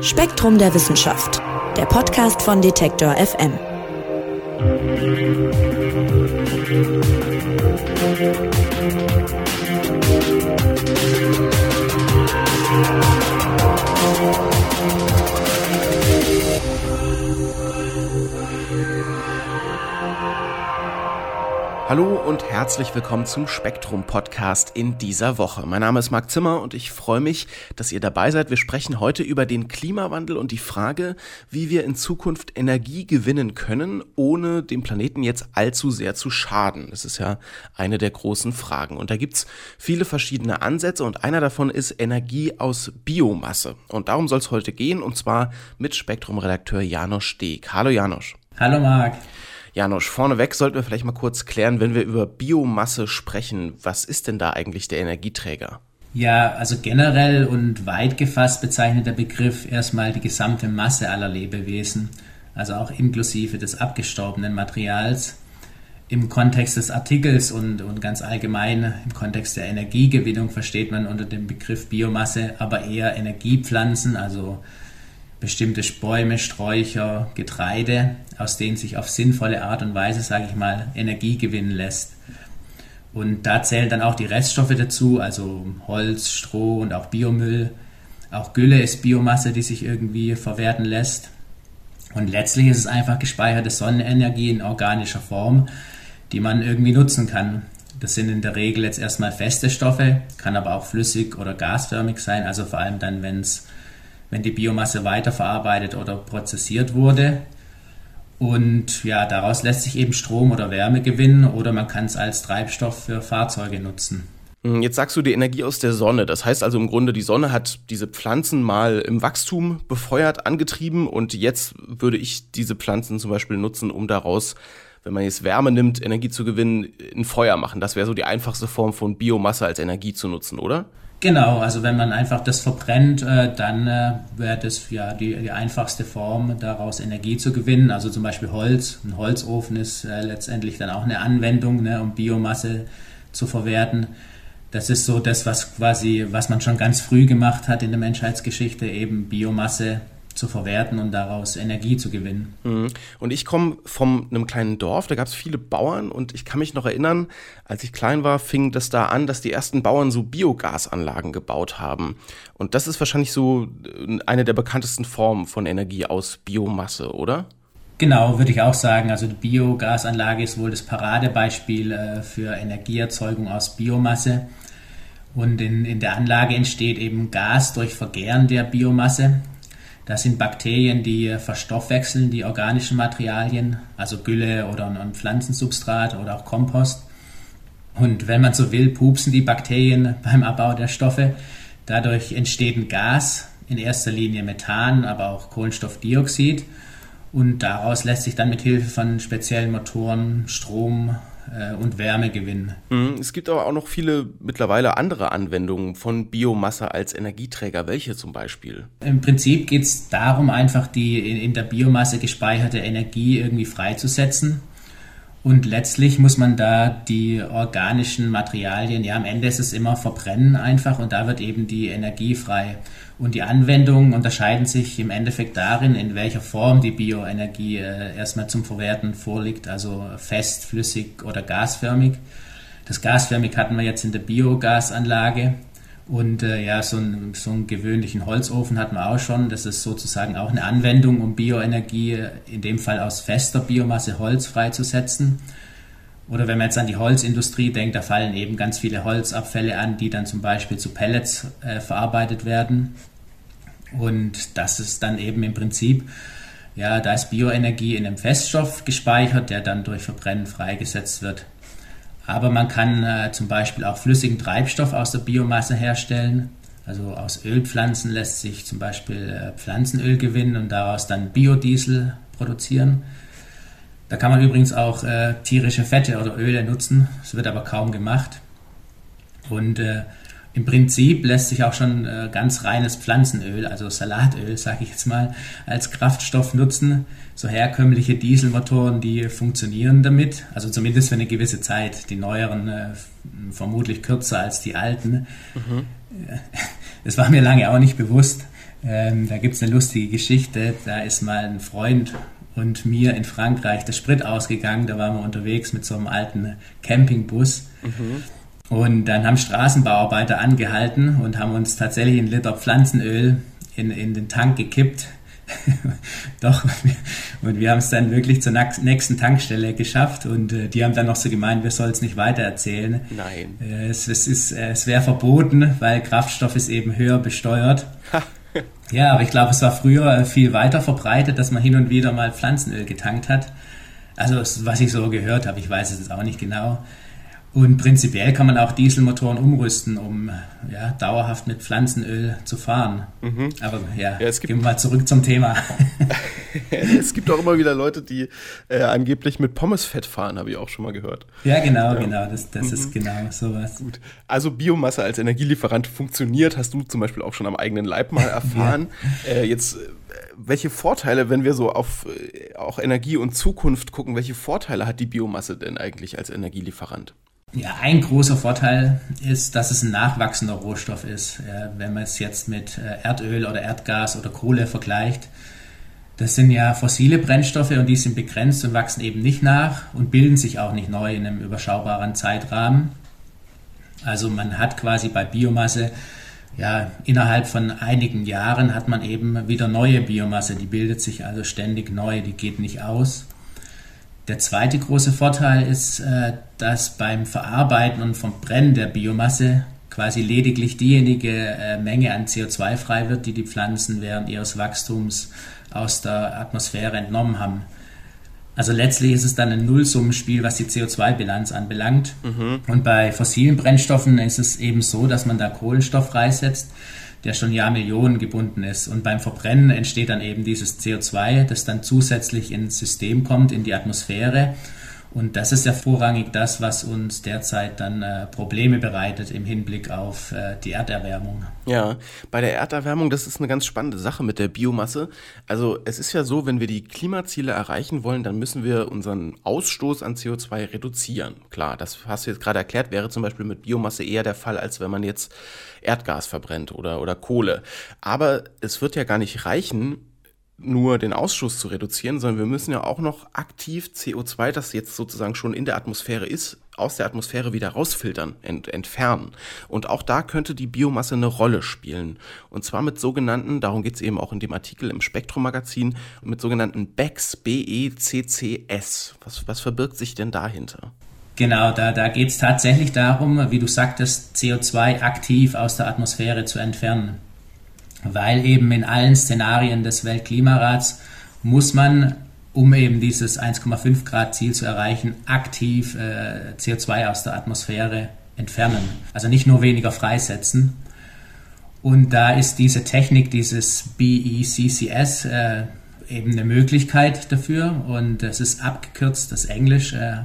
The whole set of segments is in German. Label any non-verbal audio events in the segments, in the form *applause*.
Spektrum der Wissenschaft, der Podcast von Detektor FM. Hallo und herzlich willkommen zum Spektrum Podcast in dieser Woche. Mein Name ist Marc Zimmer und ich freue mich, dass ihr dabei seid. Wir sprechen heute über den Klimawandel und die Frage, wie wir in Zukunft Energie gewinnen können, ohne dem Planeten jetzt allzu sehr zu schaden. Das ist ja eine der großen Fragen. Und da gibt's viele verschiedene Ansätze und einer davon ist Energie aus Biomasse. Und darum soll es heute gehen und zwar mit Spektrum-Redakteur Janosch Steg. Hallo Janosch. Hallo Marc. Janosch, vorneweg sollten wir vielleicht mal kurz klären, wenn wir über Biomasse sprechen, was ist denn da eigentlich der Energieträger? Ja, also generell und weit gefasst bezeichnet der Begriff erstmal die gesamte Masse aller Lebewesen, also auch inklusive des abgestorbenen Materials. Im Kontext des Artikels und, und ganz allgemein im Kontext der Energiegewinnung versteht man unter dem Begriff Biomasse aber eher Energiepflanzen, also bestimmte Bäume, Sträucher, Getreide, aus denen sich auf sinnvolle Art und Weise, sage ich mal, Energie gewinnen lässt. Und da zählen dann auch die Reststoffe dazu, also Holz, Stroh und auch Biomüll. Auch Gülle ist Biomasse, die sich irgendwie verwerten lässt. Und letztlich ist es einfach gespeicherte Sonnenenergie in organischer Form, die man irgendwie nutzen kann. Das sind in der Regel jetzt erstmal feste Stoffe, kann aber auch flüssig oder gasförmig sein, also vor allem dann, wenn es wenn die Biomasse weiterverarbeitet oder prozessiert wurde. Und ja, daraus lässt sich eben Strom oder Wärme gewinnen oder man kann es als Treibstoff für Fahrzeuge nutzen. Hm, jetzt sagst du die Energie aus der Sonne. Das heißt also im Grunde, die Sonne hat diese Pflanzen mal im Wachstum befeuert, angetrieben und jetzt würde ich diese Pflanzen zum Beispiel nutzen, um daraus, wenn man jetzt Wärme nimmt, Energie zu gewinnen, ein Feuer machen. Das wäre so die einfachste Form von Biomasse als Energie zu nutzen, oder? Genau, also wenn man einfach das verbrennt, äh, dann äh, wäre das ja die, die, einfachste Form, daraus Energie zu gewinnen. Also zum Beispiel Holz. Ein Holzofen ist äh, letztendlich dann auch eine Anwendung, ne, um Biomasse zu verwerten. Das ist so das, was quasi, was man schon ganz früh gemacht hat in der Menschheitsgeschichte, eben Biomasse zu verwerten und daraus Energie zu gewinnen. Mhm. Und ich komme von einem kleinen Dorf, da gab es viele Bauern und ich kann mich noch erinnern, als ich klein war, fing das da an, dass die ersten Bauern so Biogasanlagen gebaut haben. Und das ist wahrscheinlich so äh, eine der bekanntesten Formen von Energie aus Biomasse, oder? Genau, würde ich auch sagen. Also die Biogasanlage ist wohl das Paradebeispiel äh, für Energieerzeugung aus Biomasse. Und in, in der Anlage entsteht eben Gas durch Vergären der Biomasse. Das sind Bakterien, die verstoffwechseln die organischen Materialien, also Gülle oder ein Pflanzensubstrat oder auch Kompost. Und wenn man so will, pupsen die Bakterien *laughs* beim Abbau der Stoffe. Dadurch entsteht ein Gas, in erster Linie Methan, aber auch Kohlenstoffdioxid. Und daraus lässt sich dann mit Hilfe von speziellen Motoren Strom äh, und Wärme gewinnen. Mhm. Es gibt aber auch noch viele mittlerweile andere Anwendungen von Biomasse als Energieträger. Welche zum Beispiel? Im Prinzip geht es darum, einfach die in der Biomasse gespeicherte Energie irgendwie freizusetzen. Und letztlich muss man da die organischen Materialien, ja, am Ende ist es immer verbrennen einfach und da wird eben die Energie frei. Und die Anwendungen unterscheiden sich im Endeffekt darin, in welcher Form die Bioenergie äh, erstmal zum Verwerten vorliegt, also fest, flüssig oder gasförmig. Das gasförmig hatten wir jetzt in der Biogasanlage. Und äh, ja, so, ein, so einen gewöhnlichen Holzofen hatten wir auch schon. Das ist sozusagen auch eine Anwendung, um Bioenergie, in dem Fall aus fester Biomasse Holz freizusetzen. Oder wenn man jetzt an die Holzindustrie denkt, da fallen eben ganz viele Holzabfälle an, die dann zum Beispiel zu Pellets äh, verarbeitet werden. Und das ist dann eben im Prinzip, ja, da ist Bioenergie in einem Feststoff gespeichert, der dann durch Verbrennen freigesetzt wird. Aber man kann äh, zum Beispiel auch flüssigen Treibstoff aus der Biomasse herstellen. Also aus Ölpflanzen lässt sich zum Beispiel äh, Pflanzenöl gewinnen und daraus dann Biodiesel produzieren. Da kann man übrigens auch äh, tierische Fette oder Öle nutzen. Das wird aber kaum gemacht. Und äh, im Prinzip lässt sich auch schon äh, ganz reines Pflanzenöl, also Salatöl, sage ich jetzt mal, als Kraftstoff nutzen. So herkömmliche Dieselmotoren, die funktionieren damit, also zumindest für eine gewisse Zeit. Die neueren äh, vermutlich kürzer als die alten. Mhm. *laughs* Das war mir lange auch nicht bewusst. Ähm, da gibt es eine lustige Geschichte. Da ist mal ein Freund und mir in Frankreich der Sprit ausgegangen. Da waren wir unterwegs mit so einem alten Campingbus. Mhm. Und dann haben Straßenbauarbeiter angehalten und haben uns tatsächlich einen Liter Pflanzenöl in, in den Tank gekippt. *laughs* Doch, und wir haben es dann wirklich zur nächsten Tankstelle geschafft und äh, die haben dann noch so gemeint, wir sollen es nicht weitererzählen. Nein. Äh, es, es, äh, es wäre verboten, weil Kraftstoff ist eben höher besteuert. *laughs* ja, aber ich glaube, es war früher viel weiter verbreitet, dass man hin und wieder mal Pflanzenöl getankt hat. Also was ich so gehört habe, ich weiß es jetzt auch nicht genau. Und prinzipiell kann man auch Dieselmotoren umrüsten, um ja, dauerhaft mit Pflanzenöl zu fahren. Mhm. Aber ja, ja gehen wir mal zurück zum Thema. *laughs* es gibt auch immer wieder Leute, die äh, angeblich mit Pommesfett fahren, habe ich auch schon mal gehört. Ja, genau, ja. genau. Das, das mhm. ist genau sowas. Gut. Also Biomasse als Energielieferant funktioniert, hast du zum Beispiel auch schon am eigenen Leib mal *laughs* *laughs* erfahren. äh, jetzt, äh, welche Vorteile, wenn wir so auf äh, auch Energie und Zukunft gucken, welche Vorteile hat die Biomasse denn eigentlich als Energielieferant? Ja, ein großer Vorteil ist, dass es ein nachwachsender Rohstoff ist. wenn man es jetzt mit äh, Erdöl oder Erdgas oder Kohle vergleicht, das sind ja fossile Brennstoffe und die sind begrenzt und wachsen eben nicht nach und bilden sich auch nicht neu in einem überschaubaren Zeitrahmen. Also man hat quasi bei Biomasse ja, innerhalb von einigen Jahren hat man eben wieder neue Biomasse, die bildet sich also ständig neu, die geht nicht aus. Der zweite große Vorteil ist, äh, dass beim Verarbeiten und vom Brennen der Biomasse quasi lediglich diejenige äh, Menge an CO2 frei wird, die die Pflanzen während ihres Wachstums aus der Atmosphäre entnommen haben. Also letztlich ist es dann ein Nullsummenspiel, was die CO2-Bilanz anbelangt. Mhm. Und bei fossilen Brennstoffen ist es eben so, dass man da Kohlenstoff freisetzt der schon Jahrmillionen gebunden ist. Und beim Verbrennen entsteht dann eben dieses CO2, das dann zusätzlich ins System kommt, in die Atmosphäre und das ist ja vorrangig das, was uns derzeit dann äh, Probleme bereitet im Hinblick auf äh, die Erderwärmung. Ja, bei der Erderwärmung, das ist eine ganz spannende Sache mit der Biomasse. Also es ist ja so, wenn wir die Klimaziele erreichen wollen, dann müssen wir unseren Ausstoß an CO2 reduzieren. Klar, das hast du jetzt gerade erklärt, wäre zum Beispiel mit Biomasse eher der Fall, als wenn man jetzt Erdgas verbrennt oder, oder Kohle. Aber es wird ja gar nicht reichen, nur den Ausschuss zu reduzieren, sondern wir müssen ja auch noch aktiv CO2, das jetzt sozusagen schon in der Atmosphäre ist, aus der Atmosphäre wieder rausfiltern, ent entfernen. Und auch da könnte die Biomasse eine Rolle spielen. Und zwar mit sogenannten, darum geht es eben auch in dem Artikel im Spektrum-Magazin, mit sogenannten BECCS, B-E-C-C-S. Was, was verbirgt sich denn dahinter? Genau, da, da geht es tatsächlich darum, wie du sagtest, CO2 aktiv aus der Atmosphäre zu entfernen weil eben in allen Szenarien des Weltklimarats muss man, um eben dieses 1,5 Grad Ziel zu erreichen, aktiv äh, CO2 aus der Atmosphäre entfernen. Also nicht nur weniger freisetzen. Und da ist diese Technik, dieses BECCS, äh, eben eine Möglichkeit dafür. Und es ist abgekürzt, das Englisch, äh,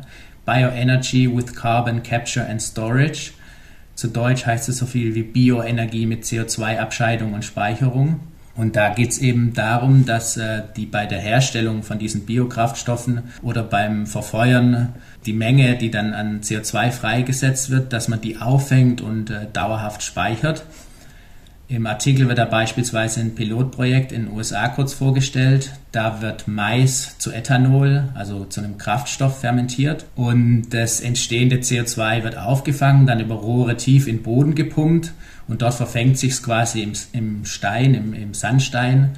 Bioenergy with Carbon Capture and Storage. Zu Deutsch heißt es so viel wie Bioenergie mit CO2-Abscheidung und Speicherung. Und da geht es eben darum, dass äh, die bei der Herstellung von diesen Biokraftstoffen oder beim Verfeuern die Menge, die dann an CO2 freigesetzt wird, dass man die auffängt und äh, dauerhaft speichert. Im Artikel wird da beispielsweise ein Pilotprojekt in den USA kurz vorgestellt. Da wird Mais zu Ethanol, also zu einem Kraftstoff fermentiert und das entstehende CO2 wird aufgefangen, dann über Rohre tief in den Boden gepumpt und dort verfängt sich es quasi im, im Stein, im, im Sandstein.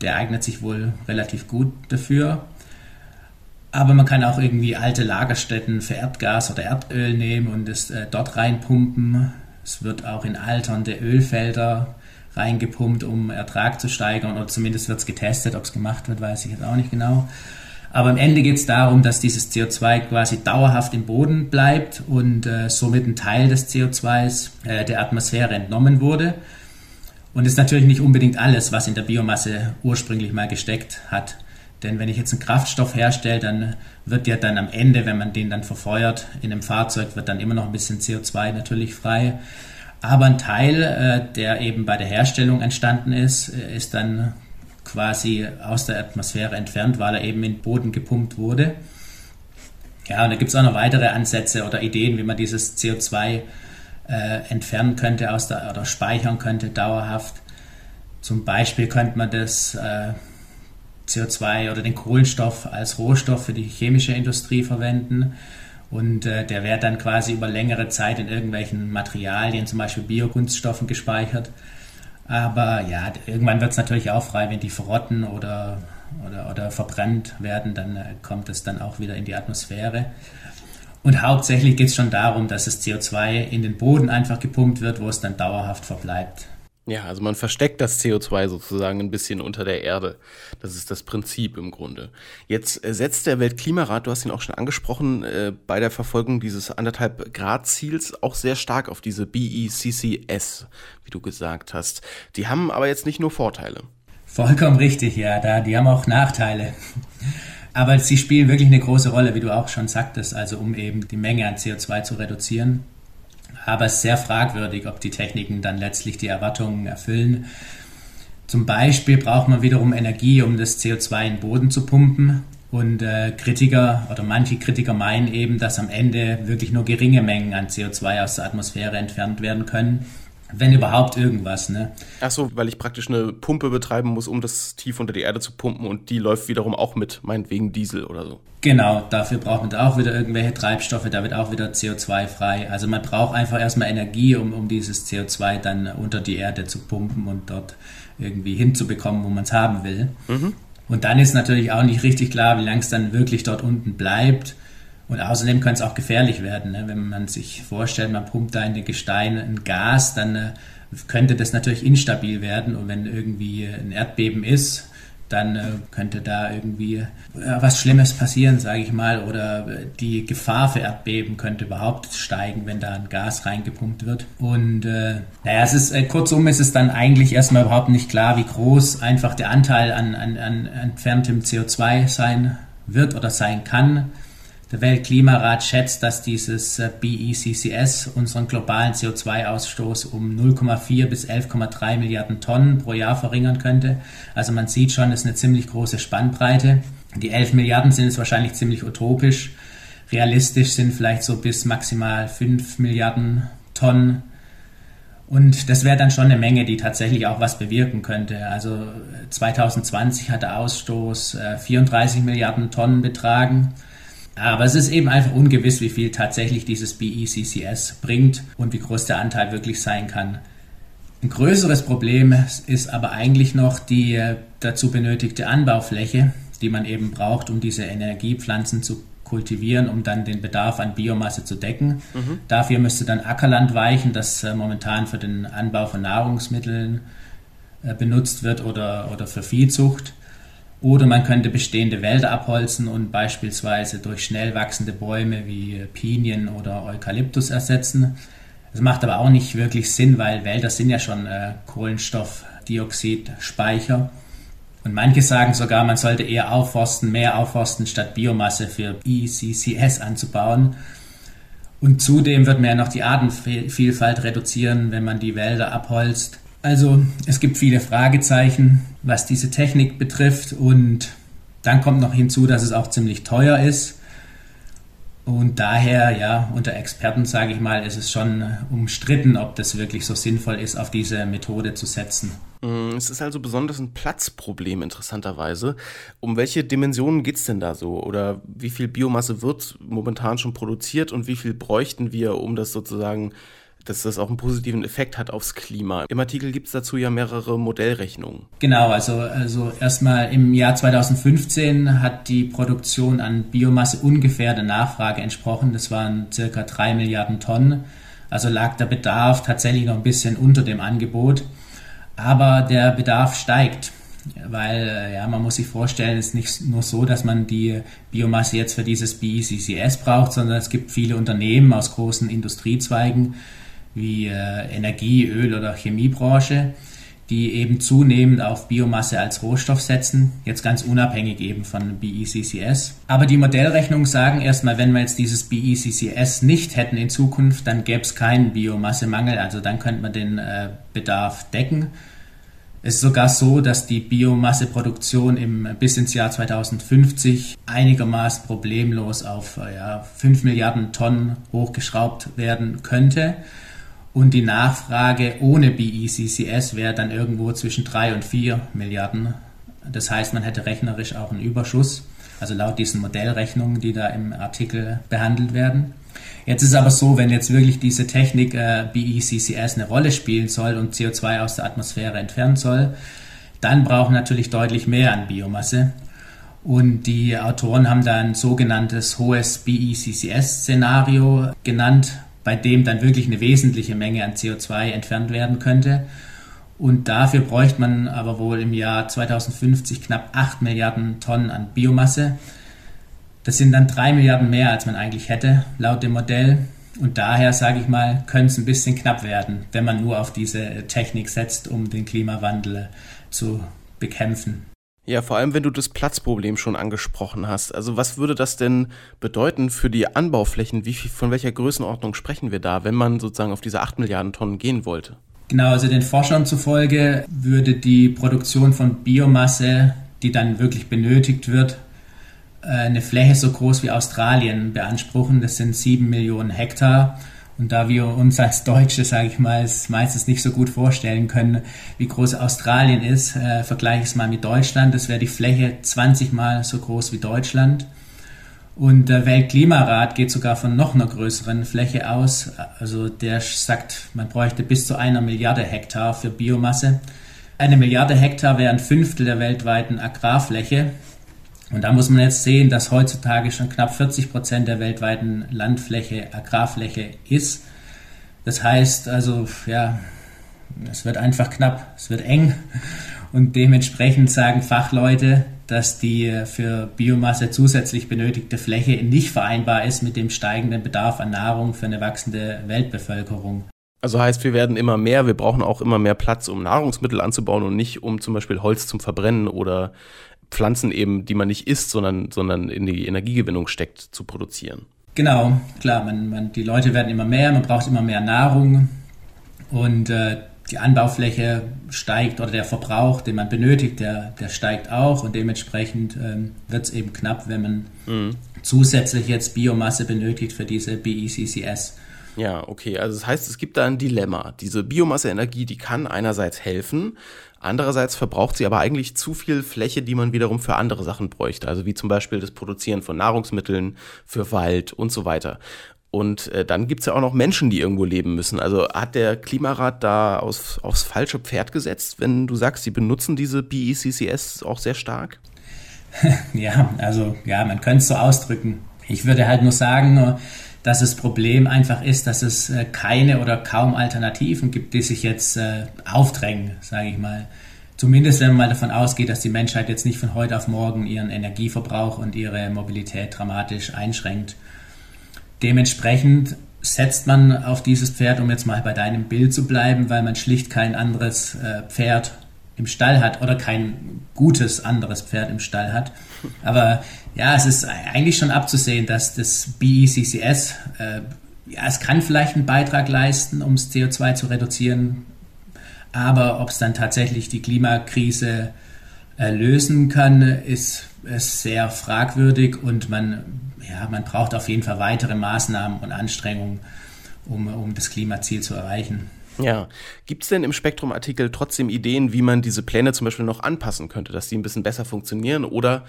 Der eignet sich wohl relativ gut dafür. Aber man kann auch irgendwie alte Lagerstätten für Erdgas oder Erdöl nehmen und es äh, dort reinpumpen. Es wird auch in alternde Ölfelder reingepumpt, um Ertrag zu steigern oder zumindest wird es getestet. Ob es gemacht wird, weiß ich jetzt auch nicht genau. Aber am Ende geht es darum, dass dieses CO2 quasi dauerhaft im Boden bleibt und äh, somit ein Teil des CO2s äh, der Atmosphäre entnommen wurde. Und ist natürlich nicht unbedingt alles, was in der Biomasse ursprünglich mal gesteckt hat. Denn wenn ich jetzt einen Kraftstoff herstelle, dann wird ja dann am Ende, wenn man den dann verfeuert in einem Fahrzeug, wird dann immer noch ein bisschen CO2 natürlich frei. Aber ein Teil, äh, der eben bei der Herstellung entstanden ist, äh, ist dann quasi aus der Atmosphäre entfernt, weil er eben in den Boden gepumpt wurde. Ja, und da gibt es auch noch weitere Ansätze oder Ideen, wie man dieses CO2 äh, entfernen könnte aus der, oder speichern könnte dauerhaft. Zum Beispiel könnte man das äh, CO2 oder den Kohlenstoff als Rohstoff für die chemische Industrie verwenden. Und äh, der wird dann quasi über längere Zeit in irgendwelchen Materialien, zum Beispiel Biokunststoffen, gespeichert. Aber ja, irgendwann wird es natürlich auch frei, wenn die verrotten oder, oder, oder verbrannt werden, dann äh, kommt es dann auch wieder in die Atmosphäre. Und hauptsächlich geht es schon darum, dass das CO2 in den Boden einfach gepumpt wird, wo es dann dauerhaft verbleibt. Ja, also man versteckt das CO2 sozusagen ein bisschen unter der Erde. Das ist das Prinzip im Grunde. Jetzt äh, setzt der Weltklimarat, du hast ihn auch schon angesprochen, äh, bei der Verfolgung dieses anderthalb Grad Ziels auch sehr stark auf diese BECCS, wie du gesagt hast. Die haben aber jetzt nicht nur Vorteile. Vollkommen richtig, ja, da, die haben auch Nachteile. *laughs* Aber sie spielen wirklich eine große Rolle, wie du auch schon sagtest, also um eben die Menge an CO2 zu reduzieren aber es ist sehr fragwürdig, ob die Techniken dann letztlich die Erwartungen erfüllen. Zum Beispiel braucht man wiederum Energie, um das CO2 in den Boden zu pumpen. Und äh, Kritiker oder manche Kritiker meinen eben, dass am Ende wirklich nur geringe Mengen an CO2 aus der Atmosphäre entfernt werden können. Wenn überhaupt irgendwas, ne? Ach so, weil ich praktisch eine Pumpe betreiben muss, um das tief unter die Erde zu pumpen und die läuft wiederum auch mit, meinetwegen Diesel oder so. Genau, dafür braucht man auch wieder irgendwelche Treibstoffe, da wird auch wieder CO2 frei. Also man braucht einfach erstmal Energie, um, um dieses CO2 dann unter die Erde zu pumpen und dort irgendwie hinzubekommen, wo man es haben will. Mhm. Und dann ist natürlich auch nicht richtig klar, wie lange es dann wirklich dort unten bleibt und außerdem könnte es auch gefährlich werden. Ne? Wenn man sich vorstellt, man pumpt da in den Gestein ein Gas, dann äh, könnte das natürlich instabil werden. Und wenn irgendwie ein Erdbeben ist, dann äh, könnte da irgendwie äh, was Schlimmes passieren, sage ich mal. Oder äh, die Gefahr für Erdbeben könnte überhaupt steigen, wenn da ein Gas reingepumpt wird. Und äh, naja, es ist, äh, kurzum ist es dann eigentlich erstmal überhaupt nicht klar, wie groß einfach der Anteil an, an, an entferntem CO2 sein wird oder sein kann. Der Weltklimarat schätzt, dass dieses äh, BECCS unseren globalen CO2-Ausstoß um 0,4 bis 11,3 Milliarden Tonnen pro Jahr verringern könnte. Also man sieht schon, es ist eine ziemlich große Spannbreite. Die 11 Milliarden sind jetzt wahrscheinlich ziemlich utopisch. Realistisch sind vielleicht so bis maximal 5 Milliarden Tonnen. Und das wäre dann schon eine Menge, die tatsächlich auch was bewirken könnte. Also 2020 hat der Ausstoß 34 äh, Milliarden Tonnen betragen. Aber es ist eben einfach ungewiss, wie viel tatsächlich dieses BECCS bringt und wie groß der Anteil wirklich sein kann. Ein größeres Problem ist aber eigentlich noch die äh, dazu benötigte Anbaufläche, die man eben braucht, um diese Energiepflanzen zu kultivieren, um dann den Bedarf an Biomasse zu decken. Mhm. Dafür müsste dann Ackerland weichen, das äh, momentan für den Anbau von Nahrungsmitteln äh, benutzt wird oder, oder für Viehzucht. Oder man könnte bestehende Wälder abholzen und beispielsweise durch schnell wachsende Bäume wie Pinien oder Eukalyptus ersetzen. Das macht aber auch nicht wirklich Sinn, weil Wälder sind ja schon äh, Kohlenstoffdioxidspeicher. Und manche sagen sogar, man sollte eher aufforsten, mehr aufforsten, statt Biomasse für ICCS anzubauen. Und zudem wird man ja noch die Artenvielfalt reduzieren, wenn man die Wälder abholzt. Also es gibt viele Fragezeichen, was diese Technik betrifft und dann kommt noch hinzu, dass es auch ziemlich teuer ist. Und daher, ja, unter Experten sage ich mal, ist es schon umstritten, ob das wirklich so sinnvoll ist, auf diese Methode zu setzen. Mm, es ist also besonders ein Platzproblem, interessanterweise. Um welche Dimensionen geht es denn da so? Oder wie viel Biomasse wird momentan schon produziert und wie viel bräuchten wir, um das sozusagen dass das auch einen positiven Effekt hat aufs Klima. Im Artikel gibt es dazu ja mehrere Modellrechnungen. Genau, also, also erstmal im Jahr 2015 hat die Produktion an Biomasse ungefähr der Nachfrage entsprochen. Das waren circa drei Milliarden Tonnen. Also lag der Bedarf tatsächlich noch ein bisschen unter dem Angebot. Aber der Bedarf steigt weil äh, ja, man muss sich vorstellen, es ist nicht nur so, dass man die Biomasse jetzt für dieses BECCS braucht, sondern es gibt viele Unternehmen aus großen Industriezweigen, wie äh, Energie-, Öl- oder Chemiebranche, die eben zunehmend auf Biomasse als Rohstoff setzen, jetzt ganz unabhängig eben von BECCS. Aber die Modellrechnungen sagen erstmal, wenn wir jetzt dieses BECCS nicht hätten in Zukunft, dann gäbe es keinen Biomassemangel, also dann könnte man den äh, Bedarf decken. Es ist sogar so, dass die Biomasseproduktion im, bis ins Jahr 2050 einigermaßen problemlos auf äh, ja, 5 Milliarden Tonnen hochgeschraubt werden könnte. Und die Nachfrage ohne BECCS wäre dann irgendwo zwischen 3 und 4 Milliarden. Das heißt, man hätte rechnerisch auch einen Überschuss, also laut diesen Modellrechnungen, die da im Artikel behandelt werden. Jetzt ist aber so, wenn jetzt wirklich diese Technik äh, BECCS eine Rolle spielen soll und CO2 aus der Atmosphäre entfernen soll, dann brauchen natürlich deutlich mehr an Biomasse. Und die Autoren haben da ein sogenanntes hohes BECCS-Szenario genannt, bei dem dann wirklich eine wesentliche Menge an CO2 entfernt werden könnte. Und dafür bräuchte man aber wohl im Jahr 2050 knapp 8 Milliarden Tonnen an Biomasse. Das sind dann 3 Milliarden mehr, als man eigentlich hätte, laut dem Modell. Und daher, sage ich mal, könnte es ein bisschen knapp werden, wenn man nur auf diese Technik setzt, um den Klimawandel zu bekämpfen. Ja, vor allem, wenn du das Platzproblem schon angesprochen hast. Also was würde das denn bedeuten für die Anbauflächen? Wie viel, von welcher Größenordnung sprechen wir da, wenn man sozusagen auf diese 8 Milliarden Tonnen gehen wollte? Genau, also den Forschern zufolge würde die Produktion von Biomasse, die dann wirklich benötigt wird, äh, eine Fläche so groß wie Australien beanspruchen. Das sind 7 Millionen Hektar. Und da wir uns als Deutsche, sage ich mal, meistens nicht so gut vorstellen können, wie groß Australien ist, äh, vergleiche ich es mal mit Deutschland. Das wäre die Fläche 20 Mal so groß wie Deutschland. Und der Weltklimarat geht sogar von noch einer größeren Fläche aus. Also der sagt, man bräuchte bis zu einer Milliarde Hektar für Biomasse. Eine Milliarde Hektar wäre ein Fünftel der weltweiten Agrarfläche. Und da muss man jetzt sehen, dass heutzutage schon knapp 40 Prozent der weltweiten Landfläche Agrarfläche ist. Das heißt also, ja, es wird einfach knapp, es wird eng. Und dementsprechend sagen Fachleute, dass die für Biomasse zusätzlich benötigte Fläche nicht vereinbar ist mit dem steigenden Bedarf an Nahrung für eine wachsende Weltbevölkerung. Also heißt, wir werden immer mehr, wir brauchen auch immer mehr Platz, um Nahrungsmittel anzubauen und nicht um zum Beispiel Holz zum Verbrennen oder Pflanzen eben, die man nicht isst, sondern, sondern in die Energiegewinnung steckt, zu produzieren. Genau, klar, man, man, die Leute werden immer mehr, man braucht immer mehr Nahrung und äh, die Anbaufläche steigt oder der Verbrauch, den man benötigt, der, der steigt auch und dementsprechend ähm, wird es eben knapp, wenn man mhm. zusätzlich jetzt Biomasse benötigt für diese BECCS. Ja, okay. Also das heißt, es gibt da ein Dilemma. Diese Biomasseenergie, die kann einerseits helfen, andererseits verbraucht sie aber eigentlich zu viel Fläche, die man wiederum für andere Sachen bräuchte. Also wie zum Beispiel das Produzieren von Nahrungsmitteln, für Wald und so weiter. Und äh, dann gibt es ja auch noch Menschen, die irgendwo leben müssen. Also hat der Klimarat da aus, aufs falsche Pferd gesetzt, wenn du sagst, sie benutzen diese BECCS auch sehr stark? *laughs* ja, also ja, man könnte es so ausdrücken. Ich würde halt nur sagen, dass das Problem einfach ist, dass es äh, keine oder kaum Alternativen gibt, die sich jetzt äh, aufdrängen, sage ich mal. Zumindest wenn man mal davon ausgeht, dass die Menschheit jetzt nicht von heute auf morgen ihren Energieverbrauch und ihre Mobilität dramatisch einschränkt. Dementsprechend setzt man auf dieses Pferd, um jetzt mal bei deinem Bild zu bleiben, weil man schlicht kein anderes äh, Pferd im Stall hat oder kein gutes anderes Pferd im Stall hat. Aber ja, es ist eigentlich schon abzusehen, dass das BECCS, äh, ja, es kann vielleicht einen Beitrag leisten, um das CO2 zu reduzieren, aber ob es dann tatsächlich die Klimakrise äh, lösen kann, ist, ist sehr fragwürdig und man, ja, man braucht auf jeden Fall weitere Maßnahmen und Anstrengungen, um, um das Klimaziel zu erreichen. Ja, gibt es denn im Spektrum-Artikel trotzdem Ideen, wie man diese Pläne zum Beispiel noch anpassen könnte, dass die ein bisschen besser funktionieren oder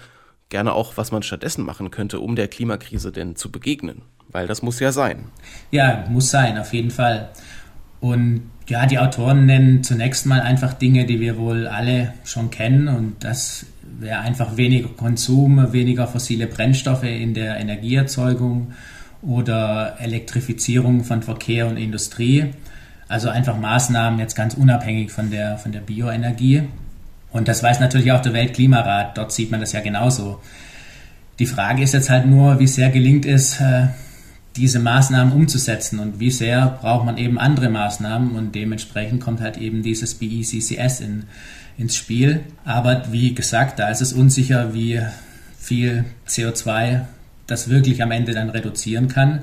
gerne auch, was man stattdessen machen könnte, um der Klimakrise denn zu begegnen? Weil das muss ja sein. Ja, muss sein, auf jeden Fall. Und ja, die Autoren nennen zunächst mal einfach Dinge, die wir wohl alle schon kennen und das wäre einfach weniger Konsum, weniger fossile Brennstoffe in der Energieerzeugung oder Elektrifizierung von Verkehr und Industrie. Also einfach Maßnahmen jetzt ganz unabhängig von der, von der Bioenergie. Und das weiß natürlich auch der Weltklimarat. Dort sieht man das ja genauso. Die Frage ist jetzt halt nur, wie sehr gelingt es, äh, diese Maßnahmen umzusetzen und wie sehr braucht man eben andere Maßnahmen und dementsprechend kommt halt eben dieses BECCS in, ins Spiel. Aber wie gesagt, da ist es unsicher, wie viel CO2 das wirklich am Ende dann reduzieren kann.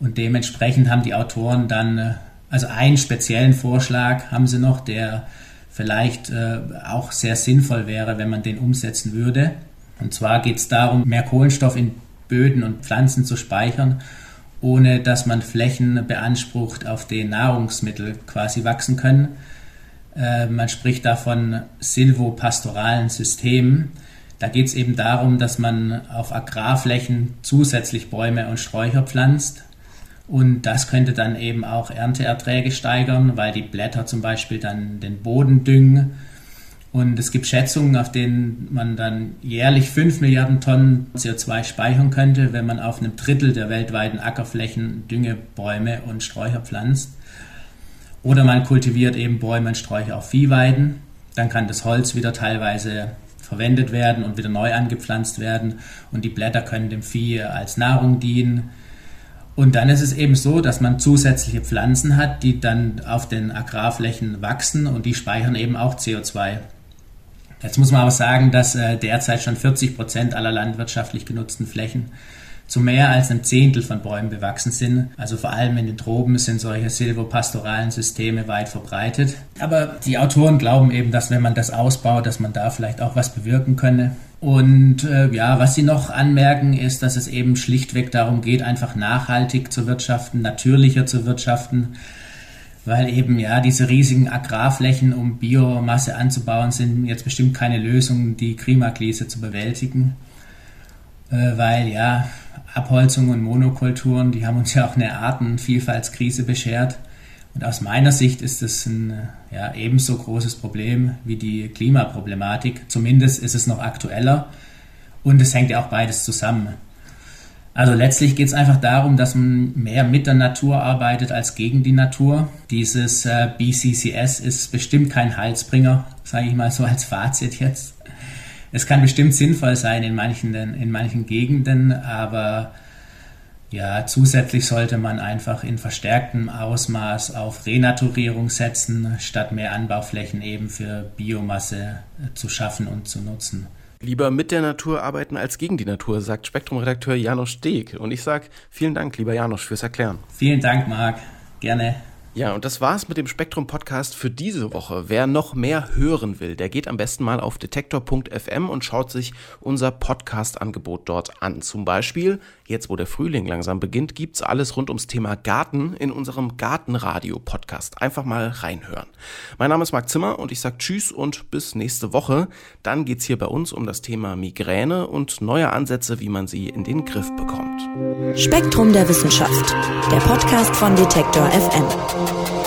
Und dementsprechend haben die Autoren dann äh, also einen speziellen Vorschlag haben sie noch, der vielleicht äh, auch sehr sinnvoll wäre, wenn man den umsetzen würde. Und zwar geht es darum, mehr Kohlenstoff in Böden und Pflanzen zu speichern ohne dass man Flächen beansprucht, auf denen Nahrungsmittel quasi wachsen können. Äh, man spricht davon silvopastoralen Systemen. Da geht es eben darum, dass man auf Agrarflächen zusätzlich Bäume und Sträucher pflanzt. Und das könnte dann eben auch Ernteerträge steigern, weil die Blätter zum Beispiel dann den Boden düngen und es gibt Schätzungen, auf denen man dann jährlich 5 Milliarden Tonnen CO2 speichern könnte, wenn man auf einem Drittel der weltweiten Ackerflächen Düngebäume und Sträucher pflanzt. Oder man kultiviert eben Bäume und Sträucher auf Viehweiden. Dann kann das Holz wieder teilweise verwendet werden und wieder neu angepflanzt werden. Und die Blätter können dem Vieh als Nahrung dienen. Und dann ist es eben so, dass man zusätzliche Pflanzen hat, die dann auf den Agrarflächen wachsen und die speichern eben auch CO2. Jetzt muss man aber sagen, dass äh, derzeit schon 40 Prozent aller landwirtschaftlich genutzten Flächen zu mehr als einem Zehntel von Bäumen bewachsen sind. Also vor allem in den Tropen sind solche silvopastoralen Systeme weit verbreitet. Aber die Autoren glauben eben, dass wenn man das ausbaut, dass man da vielleicht auch was bewirken könne. Und äh, ja, was sie noch anmerken, ist, dass es eben schlichtweg darum geht, einfach nachhaltig zu wirtschaften, natürlicher zu wirtschaften weil eben ja diese riesigen Agrarflächen, um Biomasse anzubauen, sind jetzt bestimmt keine Lösung, die Klimakrise zu bewältigen, äh, weil ja Abholzung und Monokulturen, die haben uns ja auch eine Artenvielfaltskrise beschert. Und aus meiner Sicht ist das ein ja, ebenso großes Problem wie die Klimaproblematik. Zumindest ist es noch aktueller und es hängt ja auch beides zusammen. Also letztlich geht es einfach darum, dass man mehr mit der Natur arbeitet als gegen die Natur. Dieses äh, BCCS ist bestimmt kein Heilsbringer, sage ich mal so als Fazit jetzt. Es kann bestimmt sinnvoll sein in manchen, in manchen Gegenden, aber ja, zusätzlich sollte man einfach in verstärktem Ausmaß auf Renaturierung setzen, statt mehr Anbauflächen eben für Biomasse äh, zu schaffen und zu nutzen. Lieber mit der Natur arbeiten als gegen die Natur, sagt Spektrum-Redakteur Janosch Steg. Und ich sage vielen Dank, lieber Janosch, fürs Erklären. Vielen Dank, Marc. Gerne. Ja, und das war's mit dem Spektrum Podcast für diese Woche. Wer noch mehr hören will, der geht am besten mal auf detektor.fm und schaut sich unser Podcast-Angebot dort an. Zum Beispiel, jetzt wo der Frühling langsam beginnt, gibt's alles rund ums Thema Garten in unserem Gartenradio-Podcast. Einfach mal reinhören. Mein Name ist Marc Zimmer und ich sag Tschüss und bis nächste Woche. Dann geht's hier bei uns um das Thema Migräne und neue Ansätze, wie man sie in den Griff bekommt. Spektrum der Wissenschaft, der Podcast von Detektor FM. Thank you.